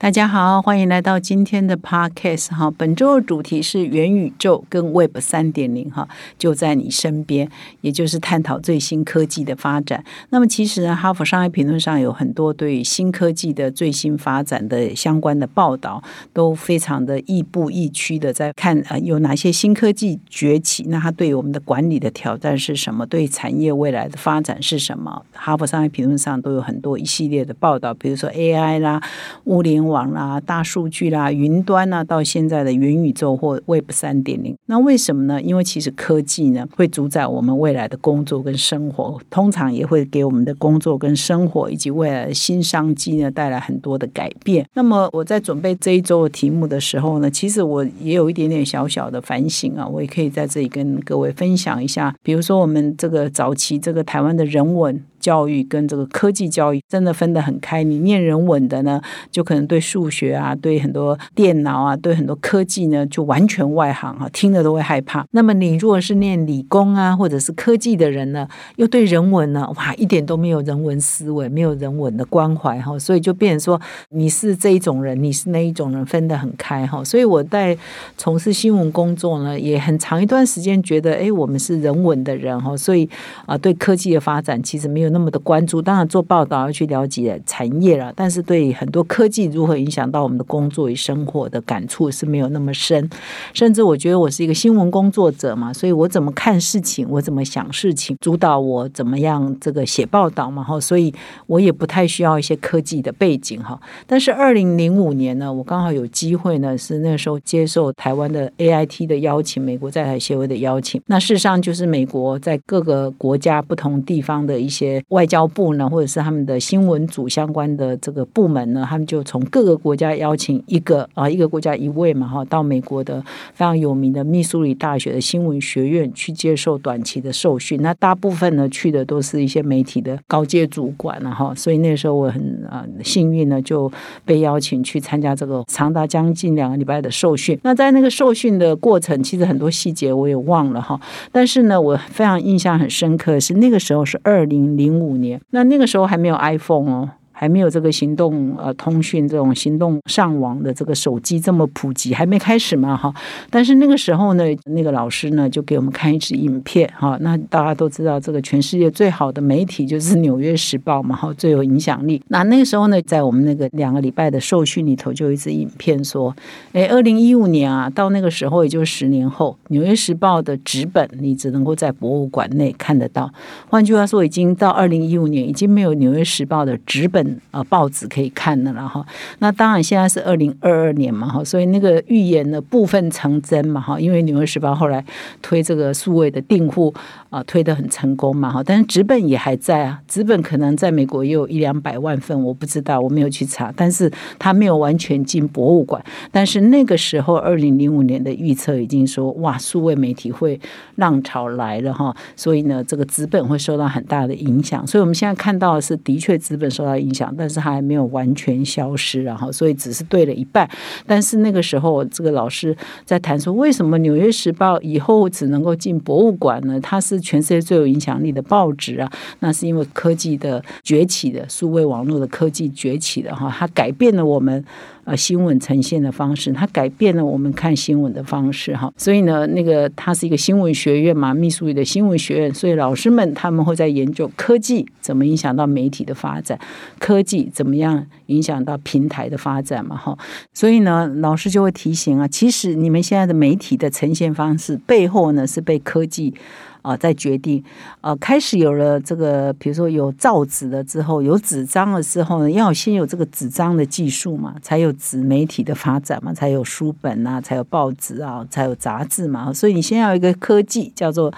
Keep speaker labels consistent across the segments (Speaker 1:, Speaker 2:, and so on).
Speaker 1: 大家好，欢迎来到今天的 podcast 哈。本周的主题是元宇宙跟 Web 三点零哈，就在你身边，也就是探讨最新科技的发展。那么其实呢，哈佛商业评论上有很多对新科技的最新发展的相关的报道，都非常的亦步亦趋的在看呃有哪些新科技崛起，那它对我们的管理的挑战是什么？对产业未来的发展是什么？哈佛商业评论上都有很多一系列的报道，比如说 AI 啦、物联网啦、大数据啦、云端啊，到现在的元宇宙或 Web 三点零，那为什么呢？因为其实科技呢会主宰我们未来的工作跟生活，通常也会给我们的工作跟生活以及未来的新商机呢带来很多的改变。那么我在准备这一周的题目的时候呢，其实我也有一点点小小的反省啊，我也可以在这里跟各位分享一下。比如说我们这个早期这个台湾的人文。教育跟这个科技教育真的分得很开。你念人文的呢，就可能对数学啊、对很多电脑啊、对很多科技呢，就完全外行啊，听了都会害怕。那么你如果是念理工啊，或者是科技的人呢，又对人文呢，哇，一点都没有人文思维，没有人文的关怀哈，所以就变成说你是这一种人，你是那一种人，分得很开哈。所以我在从事新闻工作呢，也很长一段时间觉得，哎，我们是人文的人哈，所以啊，对科技的发展其实没有那。那么的关注，当然做报道要去了解产业了，但是对很多科技如何影响到我们的工作与生活的感触是没有那么深。甚至我觉得我是一个新闻工作者嘛，所以我怎么看事情，我怎么想事情，主导我怎么样这个写报道嘛，哈，所以我也不太需要一些科技的背景哈。但是二零零五年呢，我刚好有机会呢，是那时候接受台湾的 AIT 的邀请，美国在台协会的邀请。那事实上就是美国在各个国家不同地方的一些。外交部呢，或者是他们的新闻组相关的这个部门呢，他们就从各个国家邀请一个啊，一个国家一位嘛哈，到美国的非常有名的密苏里大学的新闻学院去接受短期的受训。那大部分呢去的都是一些媒体的高阶主管了哈，所以那时候我很啊幸运呢，就被邀请去参加这个长达将近两个礼拜的受训。那在那个受训的过程，其实很多细节我也忘了哈，但是呢，我非常印象很深刻是那个时候是二零零。零五年，那那个时候还没有 iPhone 哦。还没有这个行动呃通讯这种行动上网的这个手机这么普及，还没开始嘛哈。但是那个时候呢，那个老师呢就给我们看一支影片哈。那大家都知道，这个全世界最好的媒体就是《纽约时报》嘛哈，最有影响力。那那个时候呢，在我们那个两个礼拜的受训里头，就有一支影片说，哎，二零一五年啊，到那个时候也就是十年后，《纽约时报》的纸本你只能够在博物馆内看得到。换句话说，已经到二零一五年，已经没有《纽约时报》的纸本。呃，报纸可以看的了哈。那当然，现在是二零二二年嘛哈，所以那个预言的部分成真嘛哈。因为《纽约时报》后来推这个数位的订户啊，推的很成功嘛哈。但是纸本也还在啊，纸本可能在美国也有一两百万份，我不知道，我没有去查。但是它没有完全进博物馆。但是那个时候，二零零五年的预测已经说，哇，数位媒体会浪潮来了哈。所以呢，这个纸本会受到很大的影响。所以我们现在看到的是，的确纸本受到影响。但是它还没有完全消失，然后所以只是对了一半。但是那个时候，这个老师在谈说，为什么《纽约时报》以后只能够进博物馆呢？它是全世界最有影响力的报纸啊！那是因为科技的崛起的，数位网络的科技崛起的哈，它改变了我们。呃，新闻呈现的方式，它改变了我们看新闻的方式哈。所以呢，那个它是一个新闻学院嘛，秘书里的新闻学院，所以老师们他们会在研究科技怎么影响到媒体的发展，科技怎么样影响到平台的发展嘛哈。所以呢，老师就会提醒啊，其实你们现在的媒体的呈现方式背后呢，是被科技。啊，在决定，啊，开始有了这个，比如说有造纸了之后，有纸张了之后呢，要先有这个纸张的技术嘛，才有纸媒体的发展嘛，才有书本呐，才有报纸啊，才有杂志嘛。所以你先要一个科技叫做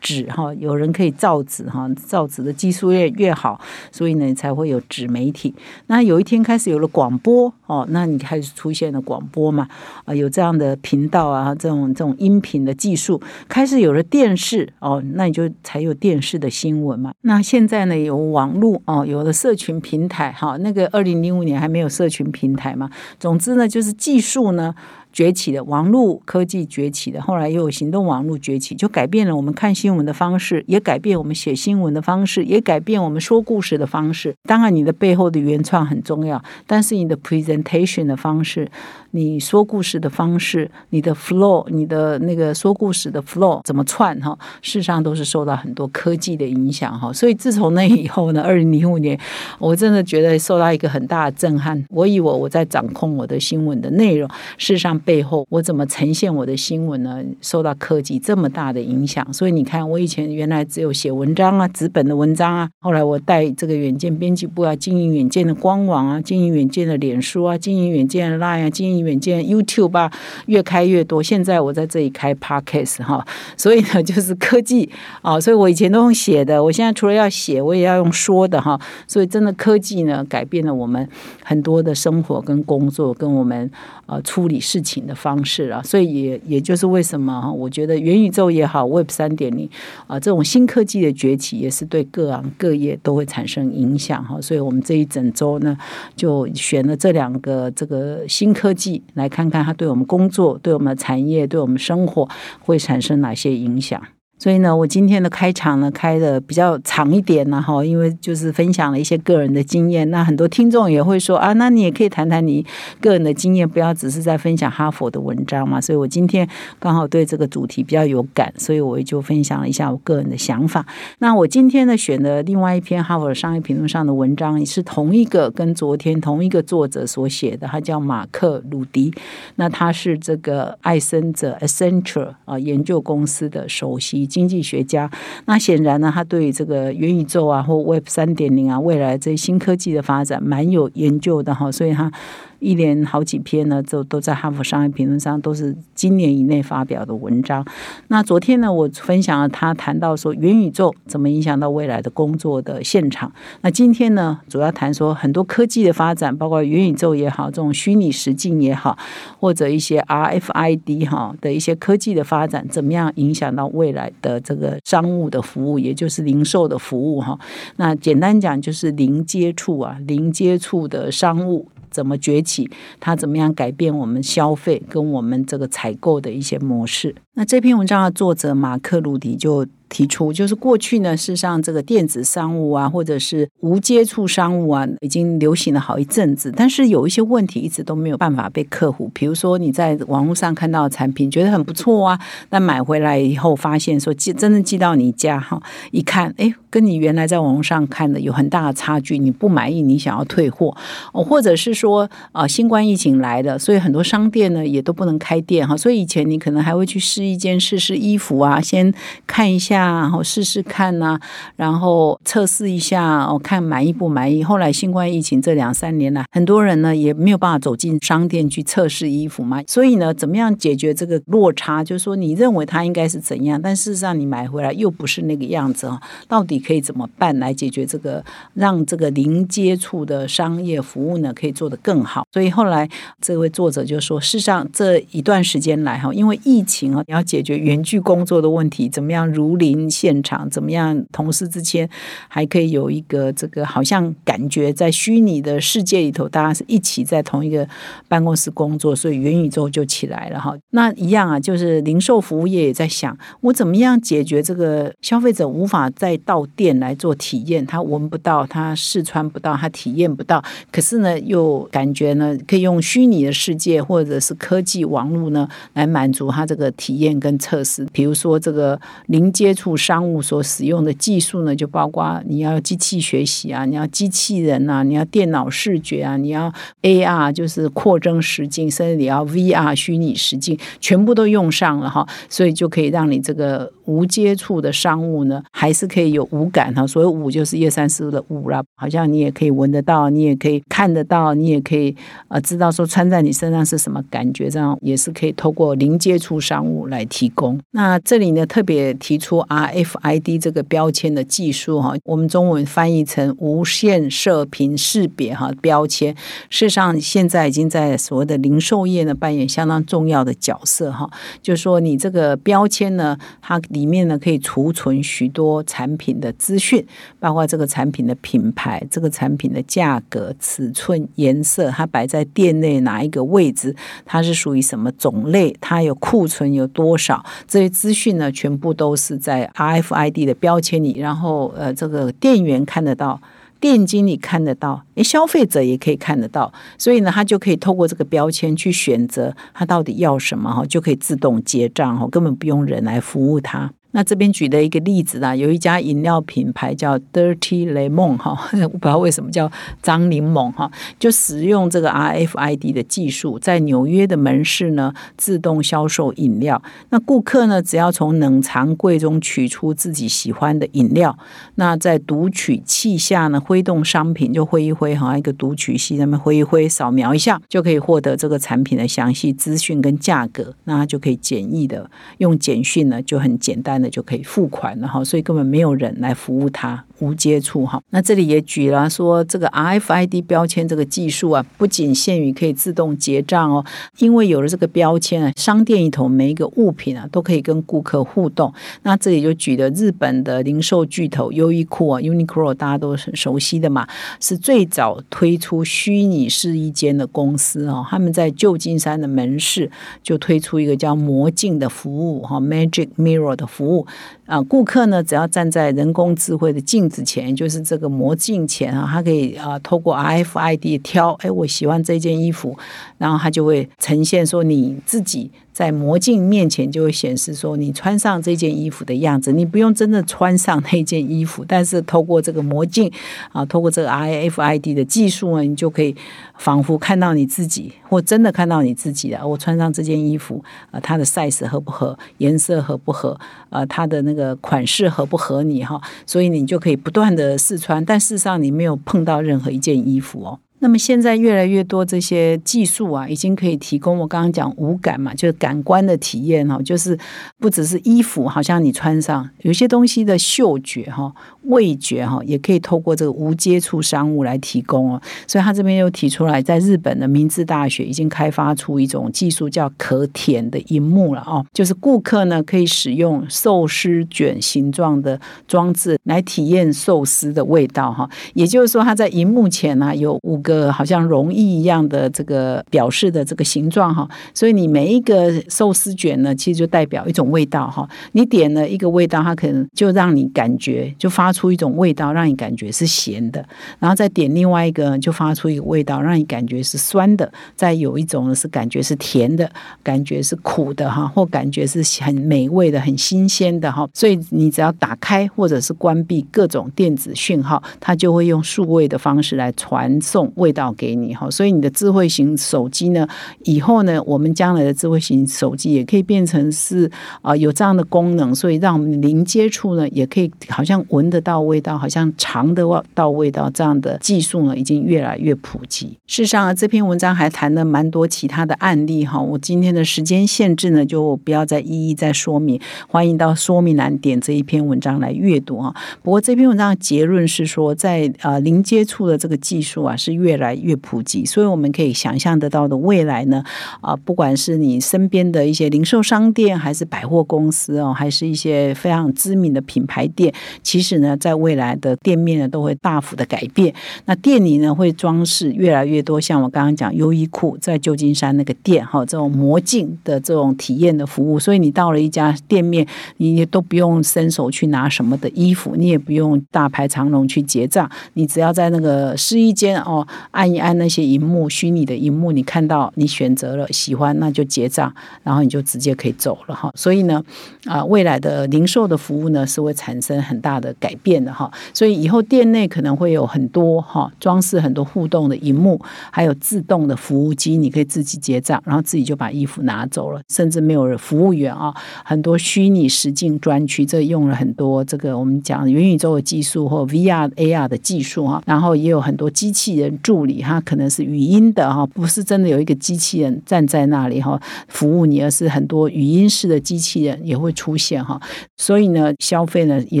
Speaker 1: 纸哈，有人可以造纸哈，造纸的技术越越好，所以呢才会有纸媒体。那有一天开始有了广播。哦，那你开始出现了广播嘛，啊，有这样的频道啊，这种这种音频的技术，开始有了电视哦，那你就才有电视的新闻嘛。那现在呢，有网络哦，有了社群平台，哈，那个二零零五年还没有社群平台嘛。总之呢，就是技术呢。崛起的网络科技崛起的，后来又有行动网络崛起，就改变了我们看新闻的方式，也改变我们写新闻的方式，也改变我们说故事的方式。当然，你的背后的原创很重要，但是你的 presentation 的方式。你说故事的方式，你的 flow，你的那个说故事的 flow 怎么串哈？事实上都是受到很多科技的影响哈。所以自从那以后呢，二零零五年，我真的觉得受到一个很大的震撼。我以为我在掌控我的新闻的内容，事实上背后我怎么呈现我的新闻呢？受到科技这么大的影响。所以你看，我以前原来只有写文章啊，纸本的文章啊，后来我带这个远见编辑部啊，经营远见的官网啊，经营远见的脸书啊，经营远见的 Line 啊，经营。远见 YouTube 吧，越开越多。现在我在这里开 Podcast 哈，所以呢，就是科技啊。所以我以前都用写的，我现在除了要写，我也要用说的哈。所以真的科技呢，改变了我们很多的生活跟工作，跟我们呃处理事情的方式啊。所以也也就是为什么我觉得元宇宙也好，Web 三点零啊，这种新科技的崛起，也是对各行各业都会产生影响哈。所以我们这一整周呢，就选了这两个这个新科技。来看看它对我们工作、对我们的产业、对我们生活会产生哪些影响。所以呢，我今天的开场呢开的比较长一点呢，哈，因为就是分享了一些个人的经验。那很多听众也会说啊，那你也可以谈谈你个人的经验，不要只是在分享哈佛的文章嘛。所以我今天刚好对这个主题比较有感，所以我也就分享了一下我个人的想法。那我今天呢选的另外一篇哈佛商业评论上的文章，也是同一个跟昨天同一个作者所写的，他叫马克鲁迪。那他是这个艾森哲 （Accenture） 啊研究公司的首席。经济学家，那显然呢，他对这个元宇宙啊，或 Web 三点零啊，未来这些新科技的发展蛮有研究的哈，所以他。一连好几篇呢，就都在《哈佛商业评论》上，都是今年以内发表的文章。那昨天呢，我分享了他谈到说元宇宙怎么影响到未来的工作的现场。那今天呢，主要谈说很多科技的发展，包括元宇宙也好，这种虚拟实境也好，或者一些 RFID 哈的一些科技的发展，怎么样影响到未来的这个商务的服务，也就是零售的服务哈。那简单讲就是零接触啊，零接触的商务。怎么崛起？它怎么样改变我们消费跟我们这个采购的一些模式？那这篇文章的作者马克·鲁迪就。提出就是过去呢，事实上这个电子商务啊，或者是无接触商务啊，已经流行了好一阵子，但是有一些问题一直都没有办法被克服。比如说你在网络上看到的产品，觉得很不错啊，那买回来以后发现说寄真的寄到你家哈，一看哎，跟你原来在网络上看的有很大的差距，你不满意，你想要退货哦，或者是说啊，新冠疫情来了，所以很多商店呢也都不能开店哈，所以以前你可能还会去试一件试试衣服啊，先看一下。然后试试看呐，然后测试一下，我看满意不满意。后来新冠疫情这两三年来，很多人呢也没有办法走进商店去测试衣服嘛。所以呢，怎么样解决这个落差？就是说，你认为它应该是怎样，但事实上你买回来又不是那个样子啊？到底可以怎么办来解决这个，让这个零接触的商业服务呢可以做得更好？所以后来这位作者就说，事实上这一段时间来哈，因为疫情啊，你要解决原距工作的问题，怎么样如临。现场怎么样？同事之间还可以有一个这个，好像感觉在虚拟的世界里头，大家是一起在同一个办公室工作，所以元宇宙就起来了哈。那一样啊，就是零售服务业也在想，我怎么样解决这个消费者无法再到店来做体验，他闻不到，他试穿不到，他体验不到，可是呢，又感觉呢，可以用虚拟的世界或者是科技网络呢，来满足他这个体验跟测试。比如说这个零接触。商务所使用的技术呢，就包括你要机器学习啊，你要机器人啊，你要电脑视觉啊，你要 AR 就是扩增实境，甚至你要 VR 虚拟实境，全部都用上了哈，所以就可以让你这个无接触的商务呢，还是可以有五感哈。所以五就是一二三四的五了，好像你也可以闻得到，你也可以看得到，你也可以呃知道说穿在你身上是什么感觉，这样也是可以透过零接触商务。来提供。那这里呢特别提出 RFID 这个标签的技术哈，我们中文翻译成无线射频识别哈标签。事实上，现在已经在所谓的零售业呢扮演相当重要的角色哈。就是说，你这个标签呢，它里面呢可以储存许多产品的资讯，包括这个产品的品牌、这个产品的价格、尺寸、颜色，它摆在店内哪一个位置，它是属于什么种类，它有库存有多少，这些资讯呢，全部都是在 RFID 的标签里，然后呃，这个店员看得到。店经理看得到，诶，消费者也可以看得到，所以呢，他就可以透过这个标签去选择他到底要什么哈，就可以自动结账哈，根本不用人来服务他。那这边举的一个例子啦，有一家饮料品牌叫 Dirty Lemon 哈，我不知道为什么叫脏柠檬哈，就使用这个 RFID 的技术，在纽约的门市呢自动销售饮料。那顾客呢，只要从冷藏柜中取出自己喜欢的饮料，那在读取器下呢挥动商品，就挥一挥哈，一个读取器上面挥一挥，扫描一下就可以获得这个产品的详细资讯跟价格，那就可以简易的用简讯呢，就很简单的。就可以付款了哈，所以根本没有人来服务他，无接触哈。那这里也举了说，这个 RFID 标签这个技术啊，不仅限于可以自动结账哦，因为有了这个标签啊，商店里头每一个物品啊，都可以跟顾客互动。那这里就举的日本的零售巨头优衣库啊，Uniqlo 大家都很熟悉的嘛，是最早推出虚拟试衣间的公司哦。他们在旧金山的门市就推出一个叫魔镜的服务哈，Magic Mirror 的服务。务啊，顾客呢，只要站在人工智慧的镜子前，就是这个魔镜前啊，他可以啊，透过 RFID 挑，哎，我喜欢这件衣服，然后他就会呈现说你自己。在魔镜面前就会显示说你穿上这件衣服的样子，你不用真的穿上那件衣服，但是透过这个魔镜啊，透过这个 RFID 的技术呢，你就可以仿佛看到你自己，或真的看到你自己了。我穿上这件衣服啊，它的 size 合不合，颜色合不合，呃，它的那个款式合不合你哈，所以你就可以不断的试穿，但事实上你没有碰到任何一件衣服哦。那么现在越来越多这些技术啊，已经可以提供我刚刚讲五感嘛，就是感官的体验哈，就是不只是衣服，好像你穿上有些东西的嗅觉哈、味觉哈，也可以透过这个无接触商务来提供哦。所以他这边又提出来，在日本的明治大学已经开发出一种技术，叫可舔的荧幕了哦，就是顾客呢可以使用寿司卷形状的装置来体验寿司的味道哈。也就是说，他在荧幕前呢有五。个呃好像容易一样的这个表示的这个形状哈，所以你每一个寿司卷呢，其实就代表一种味道哈。你点了一个味道，它可能就让你感觉就发出一种味道，让你感觉是咸的，然后再点另外一个，就发出一个味道，让你感觉是酸的。再有一种呢是感觉是甜的，感觉是苦的哈，或感觉是很美味的、很新鲜的哈。所以你只要打开或者是关闭各种电子讯号，它就会用数位的方式来传送。味道给你哈，所以你的智慧型手机呢，以后呢，我们将来的智慧型手机也可以变成是啊有这样的功能，所以让我们零接触呢，也可以好像闻得到味道，好像尝得到味道，这样的技术呢，已经越来越普及。事实上，这篇文章还谈了蛮多其他的案例哈，我今天的时间限制呢，就不要再一一再说明，欢迎到说明栏点这一篇文章来阅读哈。不过这篇文章的结论是说，在呃零接触的这个技术啊，是越越来越普及，所以我们可以想象得到的未来呢，啊，不管是你身边的一些零售商店，还是百货公司哦，还是一些非常知名的品牌店，其实呢，在未来的店面呢，都会大幅的改变。那店里呢，会装饰越来越多，像我刚刚讲优衣库在旧金山那个店哈，这种魔镜的这种体验的服务，所以你到了一家店面，你也都不用伸手去拿什么的衣服，你也不用大排长龙去结账，你只要在那个试衣间哦。按一按那些荧幕，虚拟的荧幕，你看到你选择了喜欢，那就结账，然后你就直接可以走了哈。所以呢，啊，未来的零售的服务呢是会产生很大的改变的哈。所以以后店内可能会有很多哈装饰很多互动的荧幕，还有自动的服务机，你可以自己结账，然后自己就把衣服拿走了，甚至没有服务员啊。很多虚拟实境专区，这用了很多这个我们讲元宇宙的技术或 VR、AR 的技术哈，然后也有很多机器人。助理，他可能是语音的哈，不是真的有一个机器人站在那里哈服务你，而是很多语音式的机器人也会出现哈。所以呢，消费呢也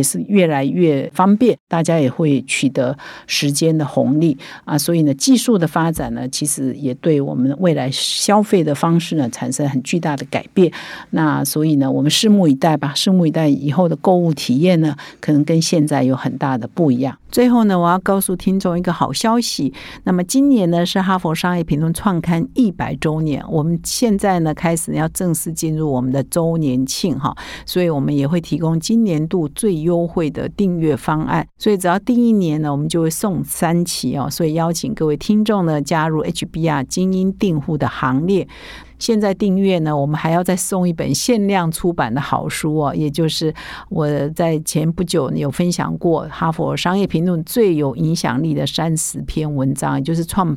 Speaker 1: 是越来越方便，大家也会取得时间的红利啊。所以呢，技术的发展呢，其实也对我们未来消费的方式呢产生很巨大的改变。那所以呢，我们拭目以待吧，拭目以待以后的购物体验呢，可能跟现在有很大的不一样。最后呢，我要告诉听众一个好消息。那么今年呢是哈佛商业评论创刊一百周年，我们现在呢开始要正式进入我们的周年庆哈，所以我们也会提供今年度最优惠的订阅方案。所以只要订一年呢，我们就会送三期哦。所以邀请各位听众呢加入 HBR 精英订户的行列。现在订阅呢，我们还要再送一本限量出版的好书哦，也就是我在前不久有分享过《哈佛商业评论》最有影响力的三十篇文章，也就是创